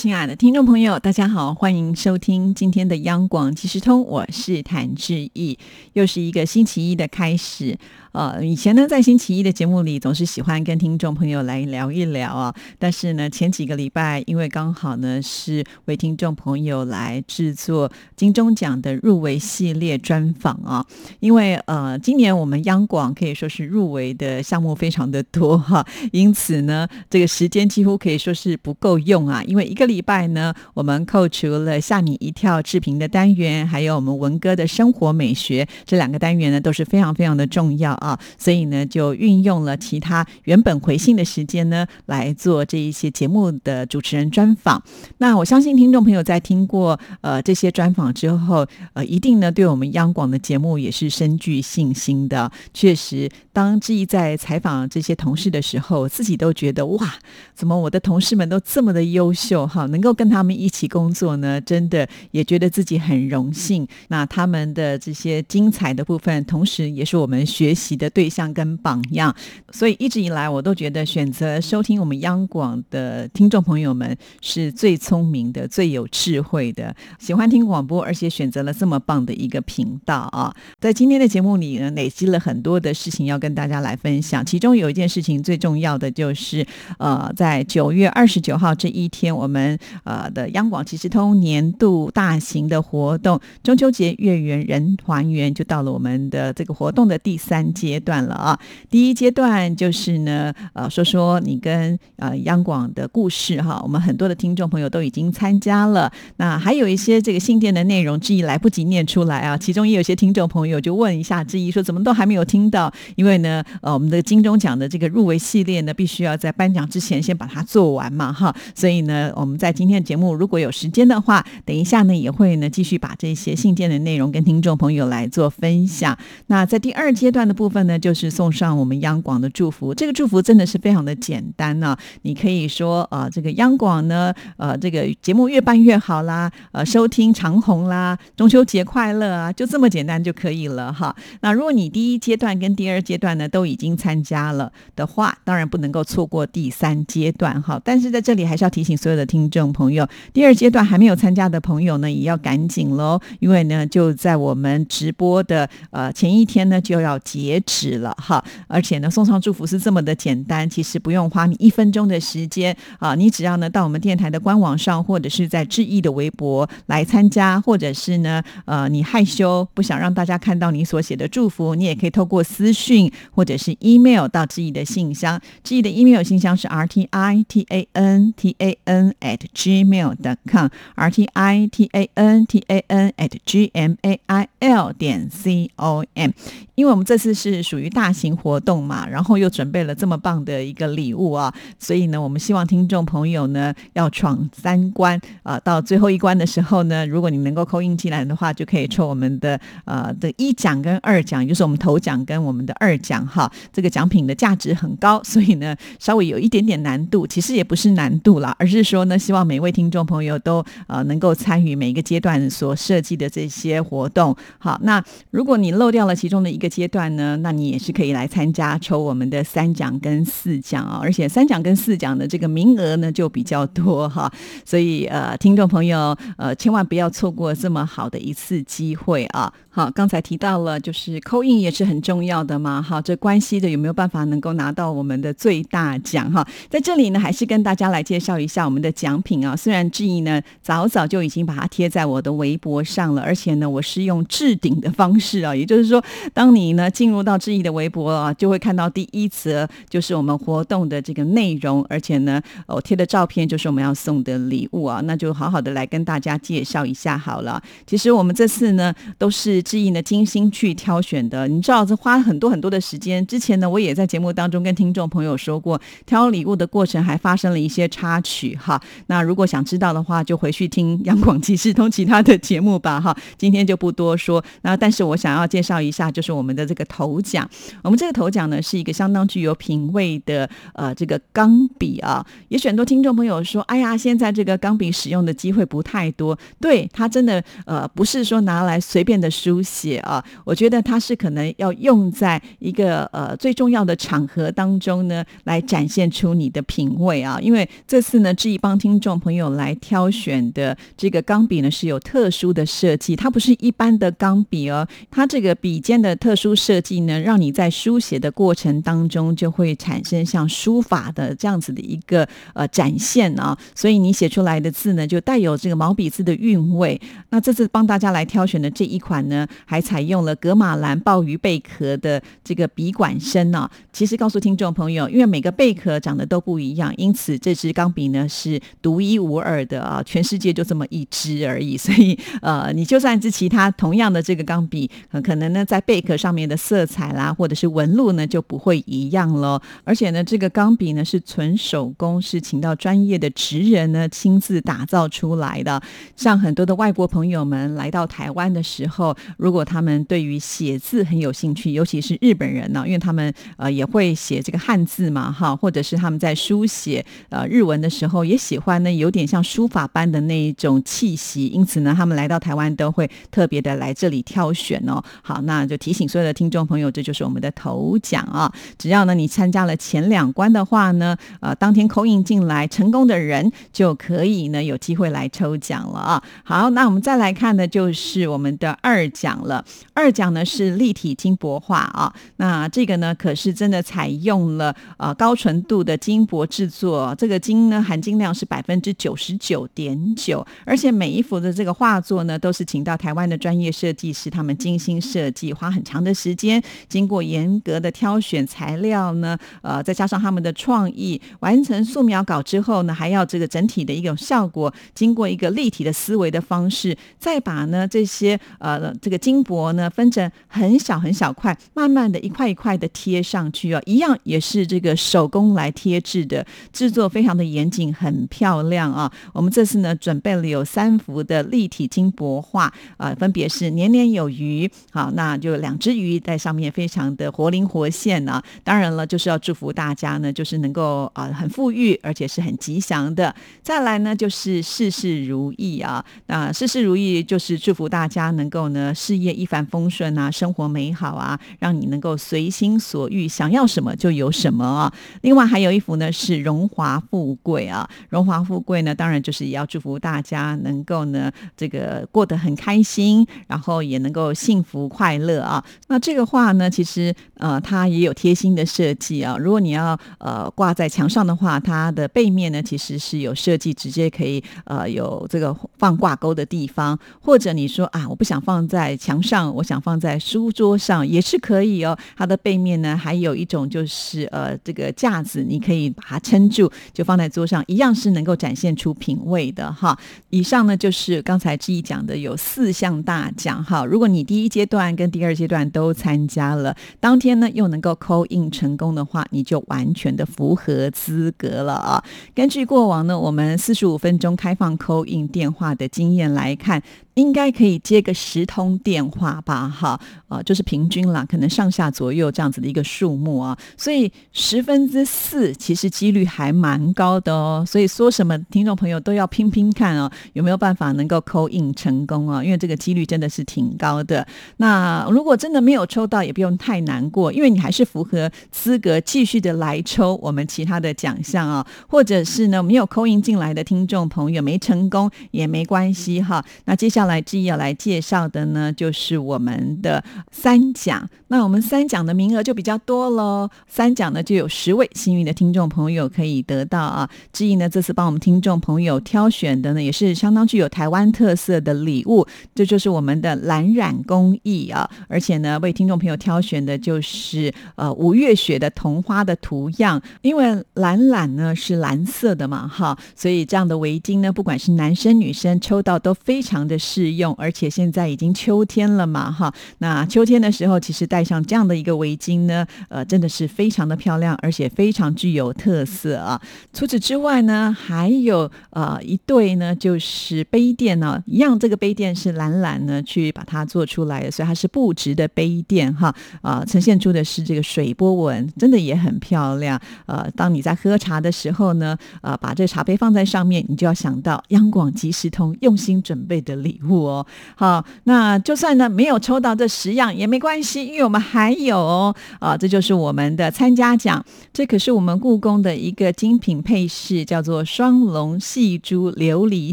亲爱的听众朋友，大家好，欢迎收听今天的央广即时通，我是谭志毅，又是一个星期一的开始。呃，以前呢，在星期一的节目里，总是喜欢跟听众朋友来聊一聊啊。但是呢，前几个礼拜，因为刚好呢是为听众朋友来制作金钟奖的入围系列专访啊。因为呃，今年我们央广可以说是入围的项目非常的多哈，因此呢，这个时间几乎可以说是不够用啊。因为一个礼拜呢，我们扣除了吓你一跳视频的单元，还有我们文哥的生活美学这两个单元呢，都是非常非常的重要。啊，所以呢，就运用了其他原本回信的时间呢，来做这一些节目的主持人专访。那我相信听众朋友在听过呃这些专访之后，呃，一定呢对我们央广的节目也是深具信心的。确实，当志毅在采访这些同事的时候，自己都觉得哇，怎么我的同事们都这么的优秀哈？能够跟他们一起工作呢，真的也觉得自己很荣幸。那他们的这些精彩的部分，同时也是我们学习。的对象跟榜样，所以一直以来我都觉得选择收听我们央广的听众朋友们是最聪明的、最有智慧的，喜欢听广播，而且选择了这么棒的一个频道啊！在今天的节目里呢，累积了很多的事情要跟跟大家来分享。其中有一件事情最重要的就是，呃，在九月二十九号这一天，我们呃的央广即时通年度大型的活动——中秋节月圆人团圆，就到了我们的这个活动的第三。阶段了啊，第一阶段就是呢，呃，说说你跟呃央广的故事哈，我们很多的听众朋友都已经参加了，那还有一些这个信件的内容，志毅来不及念出来啊，其中也有些听众朋友就问一下志毅说，怎么都还没有听到？因为呢，呃，我们的金钟奖的这个入围系列呢，必须要在颁奖之前先把它做完嘛，哈，所以呢，我们在今天的节目如果有时间的话，等一下呢也会呢继续把这些信件的内容跟听众朋友来做分享。那在第二阶段的部分。呢，就是送上我们央广的祝福。这个祝福真的是非常的简单呢。你可以说，呃，这个央广呢，呃，这个节目越办越好啦，呃，收听长虹啦，中秋节快乐啊，就这么简单就可以了哈。那如果你第一阶段跟第二阶段呢都已经参加了的话，当然不能够错过第三阶段哈。但是在这里还是要提醒所有的听众朋友，第二阶段还没有参加的朋友呢，也要赶紧喽，因为呢就在我们直播的呃前一天呢就要截。止了哈，而且呢，送上祝福是这么的简单，其实不用花你一分钟的时间啊，你只要呢到我们电台的官网上，或者是在志毅的微博来参加，或者是呢，呃，你害羞不想让大家看到你所写的祝福，你也可以透过私讯或者是 email 到志毅的信箱，志毅的 email 信箱是 r t i t a n t a n at gmail.com，r t i t a n t a n at g m a i l 点 c o m，因为我们这次是。属于大型活动嘛，然后又准备了这么棒的一个礼物啊，所以呢，我们希望听众朋友呢要闯三关啊，到最后一关的时候呢，如果你能够扣印进来的话，就可以抽我们的呃的一奖跟二奖，就是我们头奖跟我们的二奖哈。这个奖品的价值很高，所以呢稍微有一点点难度，其实也不是难度啦，而是说呢，希望每位听众朋友都呃能够参与每一个阶段所设计的这些活动。好，那如果你漏掉了其中的一个阶段呢，那你也是可以来参加抽我们的三奖跟四奖啊，而且三奖跟四奖的这个名额呢就比较多哈，所以呃，听众朋友呃，千万不要错过这么好的一次机会啊。好，刚才提到了，就是扣印也是很重要的嘛。好，这关系的有没有办法能够拿到我们的最大奖哈？在这里呢，还是跟大家来介绍一下我们的奖品啊。虽然志毅呢早早就已经把它贴在我的微博上了，而且呢，我是用置顶的方式啊，也就是说，当你呢进入到志毅的微博啊，就会看到第一则就是我们活动的这个内容，而且呢，我贴的照片就是我们要送的礼物啊。那就好好的来跟大家介绍一下好了。其实我们这次呢都是。志毅呢精心去挑选的。你知道这花很多很多的时间。之前呢，我也在节目当中跟听众朋友说过，挑礼物的过程还发生了一些插曲哈。那如果想知道的话，就回去听央广即时通其他的节目吧哈。今天就不多说。那但是我想要介绍一下，就是我们的这个头奖。我们这个头奖呢，是一个相当具有品味的呃这个钢笔啊。也许很多听众朋友说，哎呀，现在这个钢笔使用的机会不太多。对，它真的呃不是说拿来随便的书写啊。我觉得它是可能要用在一个呃最重要的场合当中呢，来展现出你的品味啊。因为这次呢，志毅帮听众朋友来挑选的这个钢笔呢，是有特殊的设计，它不是一般的钢笔哦。它这个笔尖的特殊设计呢，让你在书写的过程当中就会产生像书法的这样子的一个呃展现啊。所以你写出来的字呢，就带有这个毛笔字的韵味。那这次帮大家来挑选的这一款呢，还采用了格马兰鲍鱼贝壳的这个笔管身呢。其实告诉听众朋友，因为每个贝壳长得都不一样，因此这支钢笔呢是独一无二的啊，全世界就这么一支而已。所以呃，你就算是其他同样的这个钢笔，可能呢在贝壳上面的色彩啦，或者是纹路呢就不会一样喽。而且呢，这个钢笔呢是纯手工，是请到专业的职人呢亲自打造出来的。像很多的外国朋友们来到台湾的时候，如果他们对于写字很有兴趣，尤其是日本人呢，因为他们呃也会写这个汉字嘛，哈，或者是他们在书写呃日文的时候，也喜欢呢有点像书法般的那一种气息，因此呢，他们来到台湾都会特别的来这里挑选哦。好，那就提醒所有的听众朋友，这就是我们的头奖啊！只要呢你参加了前两关的话呢，呃，当天扣印进来成功的人就可以呢有机会来抽奖了啊！好，那我们再来看的就是我们的二奖了。二奖呢是立体金箔画啊，那这个呢可是真的采用了呃高纯度的金箔制作，这个金呢含金量是百分之九十九点九，而且每一幅的这个画作呢都是请到台湾的专业设计师，他们精心设计，花很长的时间，经过严格的挑选材料呢，呃再加上他们的创意，完成素描稿之后呢，还要这个整体的一种效果，经过一个立体的思维的方式，再把呢这些呃这个金箔呢分成很小很小块，慢慢的一块一块的贴上去需要，一样也是这个手工来贴制的，制作非常的严谨，很漂亮啊。我们这次呢准备了有三幅的立体金箔画啊，分别是年年有余，好，那就两只鱼在上面，非常的活灵活现呢。当然了，就是要祝福大家呢，就是能够啊很富裕，而且是很吉祥的。再来呢，就是事事如意啊，那事事如意就是祝福大家能够呢事业一帆风顺啊，生活美好啊，让你能够随心所欲，想想要什么就有什么啊。另外还有一幅呢是荣华富贵啊，荣华富贵呢，当然就是也要祝福大家能够呢这个过得很开心，然后也能够幸福快乐啊。那这个画呢，其实呃它也有贴心的设计啊。如果你要呃挂在墙上的话，它的背面呢其实是有设计，直接可以呃有这个放挂钩的地方，或者你说啊我不想放在墙上，我想放在书桌上也是可以哦。它的背面呢还有一种就是呃这个架子，你可以把它撑住，就放在桌上，一样是能够展现出品味的哈。以上呢就是刚才志毅讲的有四项大奖哈。如果你第一阶段跟第二阶段都参加了，当天呢又能够扣印成功的话，你就完全的符合资格了啊。根据过往呢我们四十五分钟开放扣印电话的经验来看。应该可以接个十通电话吧，哈，呃，就是平均啦，可能上下左右这样子的一个数目啊，所以十分之四其实几率还蛮高的哦。所以说什么听众朋友都要拼拼看哦，有没有办法能够扣印成功啊？因为这个几率真的是挺高的。那如果真的没有抽到，也不用太难过，因为你还是符合资格继续的来抽我们其他的奖项啊，或者是呢没有扣印进来的听众朋友没成功也没关系哈。那接下来。来，志毅要来介绍的呢，就是我们的三奖。那我们三奖的名额就比较多喽。三奖呢，就有十位幸运的听众朋友可以得到啊。志毅呢，这次帮我们听众朋友挑选的呢，也是相当具有台湾特色的礼物，这就是我们的蓝染工艺啊。而且呢，为听众朋友挑选的就是呃五月雪的桐花的图样，因为蓝染呢是蓝色的嘛，哈，所以这样的围巾呢，不管是男生女生抽到都非常的适。适用，而且现在已经秋天了嘛，哈，那秋天的时候，其实戴上这样的一个围巾呢，呃，真的是非常的漂亮，而且非常具有特色啊。除此之外呢，还有呃一对呢，就是杯垫呢，一样，这个杯垫是懒懒呢去把它做出来的，所以它是布质的杯垫哈，啊，呈现出的是这个水波纹，真的也很漂亮。呃，当你在喝茶的时候呢，呃，把这茶杯放在上面，你就要想到央广即时通用心准备的礼物哦。好，那就算呢没有抽到这十样也没关系，因为我们还有哦，啊，这就是我们的参加奖，这可是我们故宫的一个精品配饰，叫做双龙戏珠琉璃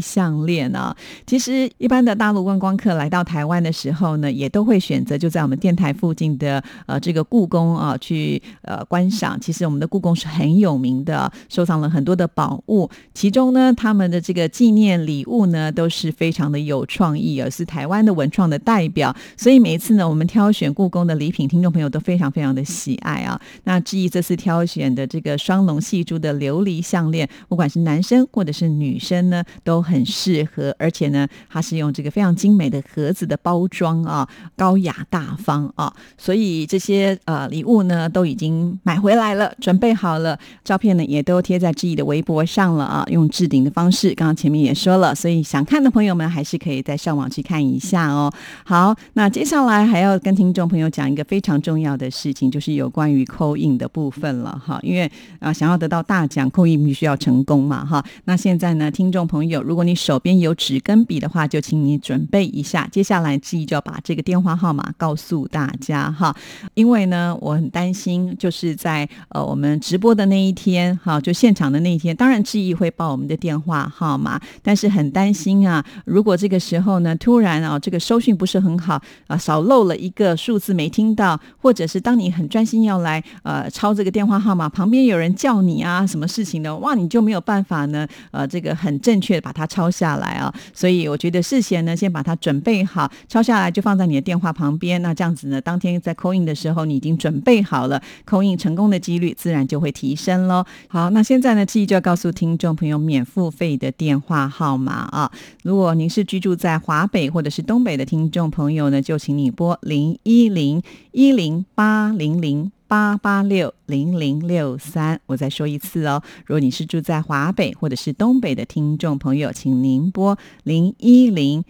项链啊。其实一般的大陆观光客来到台湾的时候呢，也都会选择就在我们电台附近的呃这个故宫啊去呃观赏。其实我们的故宫是很有名的，收藏了很多的宝物，其中呢他们的这个纪念礼物呢都是非常的有创意，而是台湾的文创的代表。所以每一次呢，我们挑选故宫的礼品，听众朋友都非常非常的喜爱啊。那志毅这次挑选的这个双龙戏珠的琉璃项链，不管是男生或者是女生呢，都很适合，而且呢，它是用这个非常精美的盒子的包装啊，高雅大方啊。所以这些呃礼物呢，都已经买回来了，准备好了，照片呢也都贴在志毅的微博上了啊，用置顶的方式，刚刚前面也说了，所以想看的朋友们还是可以再上网去看一下哦。好，那接下来还要跟听众朋友讲一个非常重要的事情，就是有关于扣印的部分了哈。因为啊，想要得到大奖，扣印必须要成功嘛哈。那现在呢，听众朋友，如果你手边有纸跟笔的话，就请你准备一下，接下来志毅就要把这个电话号码告诉大家哈。因为呢，我很担心，就是在呃我们直播的那一天哈，就现场的那一天，当然志毅会报我们的电话号码，但是很担心啊，如果这个时候呢，突然啊，这个收讯不是很好啊，少漏了一个数字没听到，或者是当你很专心要来呃抄这个电话号码，旁边有人叫你啊，什么事情呢？哇，你就没有办法呢，呃，这个很正确的把它抄下来啊。所以我觉得事先呢，先把它准备好，抄下来就放在你的电话旁边。那这样子呢，当天在扣印的时候，你已经准备好了，扣印成功的几率自然就会提升喽。好，那现在呢，记忆就要告诉听众朋友免付费的电话号码啊。如果您是居住在在华北或者是东北的听众朋友呢，就请你拨零一零一零八零零八八六零零六三。我再说一次哦，如果你是住在华北或者是东北的听众朋友，请您拨零一零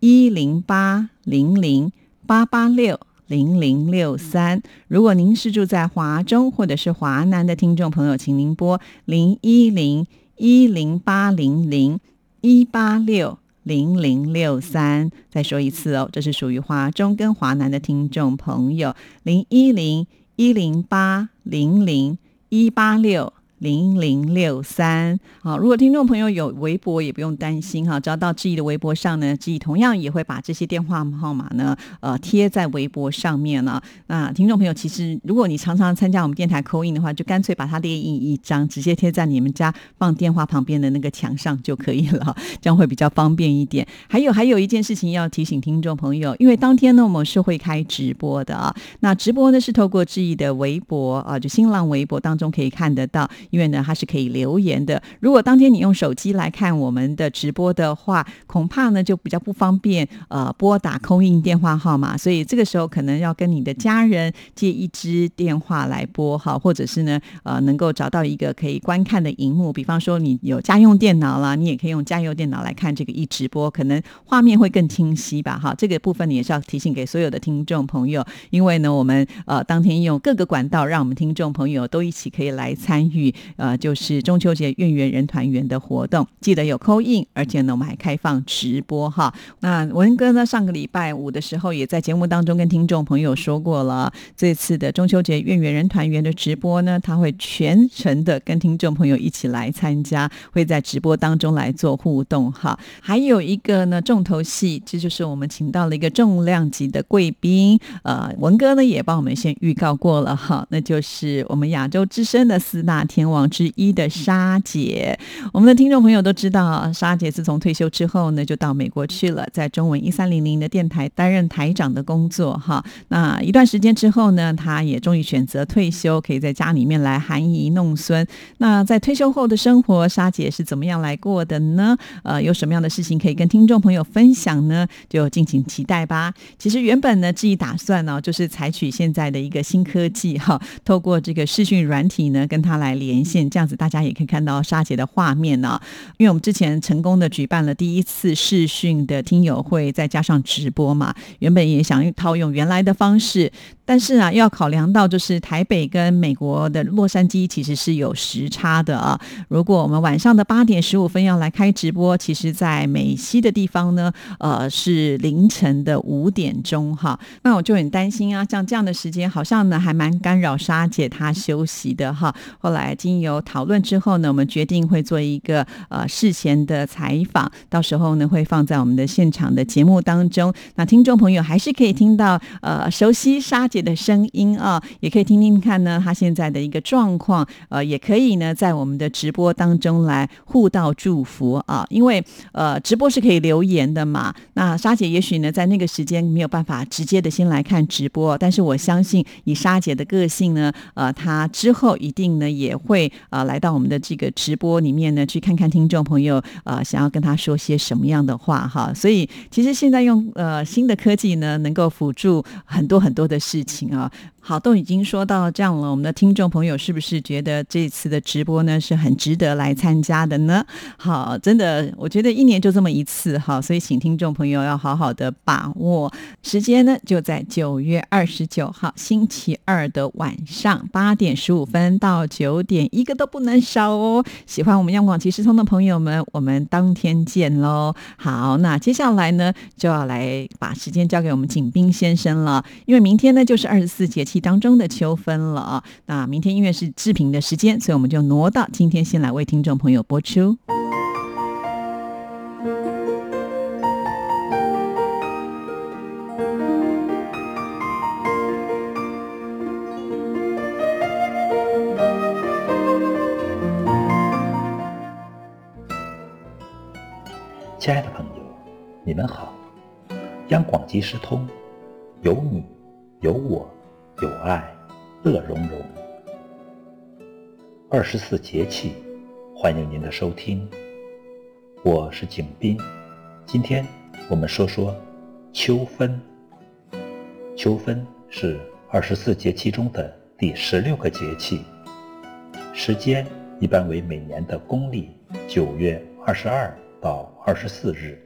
一零八零零八八六零零六三。如果您是住在华中或者是华南的听众朋友，请您拨零一零一零八零零一八六。零零六三，再说一次哦，这是属于华中跟华南的听众朋友，零一零一零八零零一八六。零零六三，好，如果听众朋友有微博，也不用担心哈，只要到志毅的微博上呢，志毅同样也会把这些电话号码呢，呃，贴在微博上面呢。那听众朋友，其实如果你常常参加我们电台扣印的话，就干脆把它列印一张，直接贴在你们家放电话旁边的那个墙上就可以了，这样会比较方便一点。还有还有一件事情要提醒听众朋友，因为当天呢，我们是会开直播的啊，那直播呢是透过志毅的微博啊，就新浪微博当中可以看得到。因为呢，它是可以留言的。如果当天你用手机来看我们的直播的话，恐怕呢就比较不方便呃拨打空印电话号码，所以这个时候可能要跟你的家人借一支电话来拨哈，或者是呢呃能够找到一个可以观看的荧幕，比方说你有家用电脑啦，你也可以用家用电脑来看这个一直播，可能画面会更清晰吧哈。这个部分你也是要提醒给所有的听众朋友，因为呢我们呃当天用各个管道，让我们听众朋友都一起可以来参与。呃，就是中秋节月圆人团圆的活动，记得有扣印，而且呢，我们还开放直播哈。那文哥呢，上个礼拜五的时候，也在节目当中跟听众朋友说过了，这次的中秋节月圆人团圆的直播呢，他会全程的跟听众朋友一起来参加，会在直播当中来做互动哈。还有一个呢，重头戏，这就是我们请到了一个重量级的贵宾，呃，文哥呢也帮我们先预告过了哈，那就是我们亚洲之声的四大天。天王之一的沙姐。我们的听众朋友都知道，沙姐自从退休之后呢，就到美国去了，在中文一三零零的电台担任台长的工作。哈，那一段时间之后呢，她也终于选择退休，可以在家里面来含饴弄孙。那在退休后的生活，沙姐是怎么样来过的呢？呃，有什么样的事情可以跟听众朋友分享呢？就敬请期待吧。其实原本呢，自己打算呢，就是采取现在的一个新科技哈，透过这个视讯软体呢，跟他来联连线，这样子大家也可以看到沙姐的画面呢。因为我们之前成功的举办了第一次视讯的听友会，再加上直播嘛，原本也想套用原来的方式。但是啊，要考量到就是台北跟美国的洛杉矶其实是有时差的啊。如果我们晚上的八点十五分要来开直播，其实，在美西的地方呢，呃，是凌晨的五点钟哈。那我就很担心啊，像这样的时间，好像呢还蛮干扰沙姐她休息的哈。后来经由讨论之后呢，我们决定会做一个呃事前的采访，到时候呢会放在我们的现场的节目当中。那听众朋友还是可以听到呃熟悉沙。姐的声音啊，也可以听听看呢，她现在的一个状况，呃，也可以呢，在我们的直播当中来互道祝福啊，因为呃，直播是可以留言的嘛。那沙姐也许呢，在那个时间没有办法直接的先来看直播，但是我相信以沙姐的个性呢，呃，她之后一定呢也会会啊来到我们的这个直播里面呢，去看看听众朋友啊想要跟他说些什么样的话哈。所以其实现在用呃新的科技呢，能够辅助很多很多的事。情啊。好，都已经说到这样了，我们的听众朋友是不是觉得这次的直播呢是很值得来参加的呢？好，真的，我觉得一年就这么一次，好，所以请听众朋友要好好的把握时间呢，就在九月二十九号星期二的晚上八点十五分到九点，一个都不能少哦。喜欢我们央广即时通的朋友们，我们当天见喽。好，那接下来呢就要来把时间交给我们景斌先生了，因为明天呢就是二十四节。当中的秋分了啊！那明天因为是制品的时间，所以我们就挪到今天先来为听众朋友播出。亲爱的朋友，你们好！央广即时通，有你，有我。有爱，乐融融。二十四节气，欢迎您的收听。我是景斌，今天我们说说秋分。秋分是二十四节气中的第十六个节气，时间一般为每年的公历九月二十二到二十四日。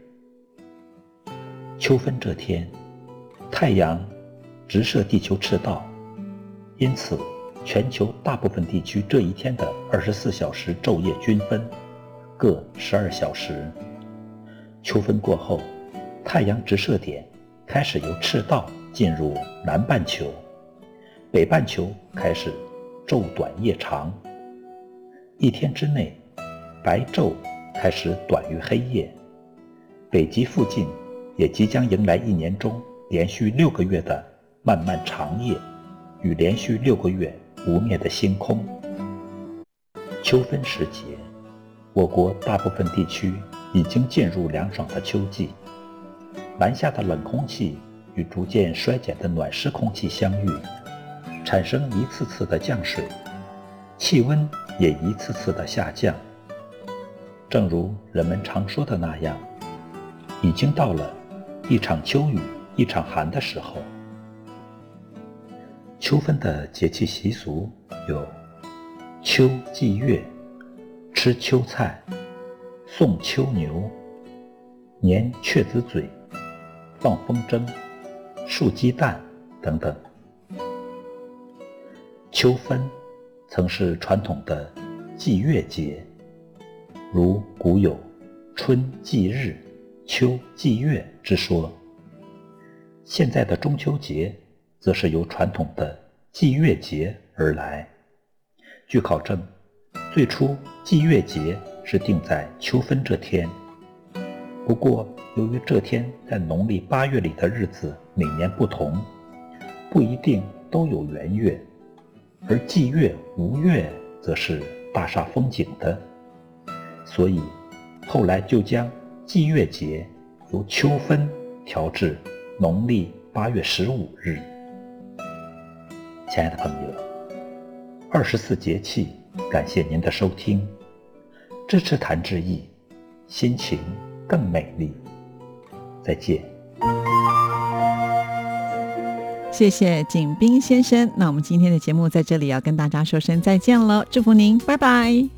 秋分这天，太阳。直射地球赤道，因此全球大部分地区这一天的二十四小时昼夜均分，各十二小时。秋分过后，太阳直射点开始由赤道进入南半球，北半球开始昼短夜长。一天之内，白昼开始短于黑夜。北极附近也即将迎来一年中连续六个月的。漫漫长夜与连续六个月不灭的星空。秋分时节，我国大部分地区已经进入凉爽的秋季。南下的冷空气与逐渐衰减的暖湿空气相遇，产生一次次的降水，气温也一次次的下降。正如人们常说的那样，已经到了一场秋雨一场寒的时候。秋分的节气习俗有：秋祭月、吃秋菜、送秋牛、年雀子嘴、放风筝、竖鸡蛋等等。秋分曾是传统的祭月节，如古有“春祭日，秋祭月”之说。现在的中秋节。则是由传统的祭月节而来。据考证，最初祭月节是定在秋分这天。不过，由于这天在农历八月里的日子每年不同，不一定都有圆月，而祭月无月则是大煞风景的，所以后来就将祭月节由秋分调至农历八月十五日。亲爱的朋友，二十四节气，感谢您的收听，支持谭志毅，心情更美丽。再见。谢谢景斌先生。那我们今天的节目在这里要跟大家说声再见了，祝福您，拜拜。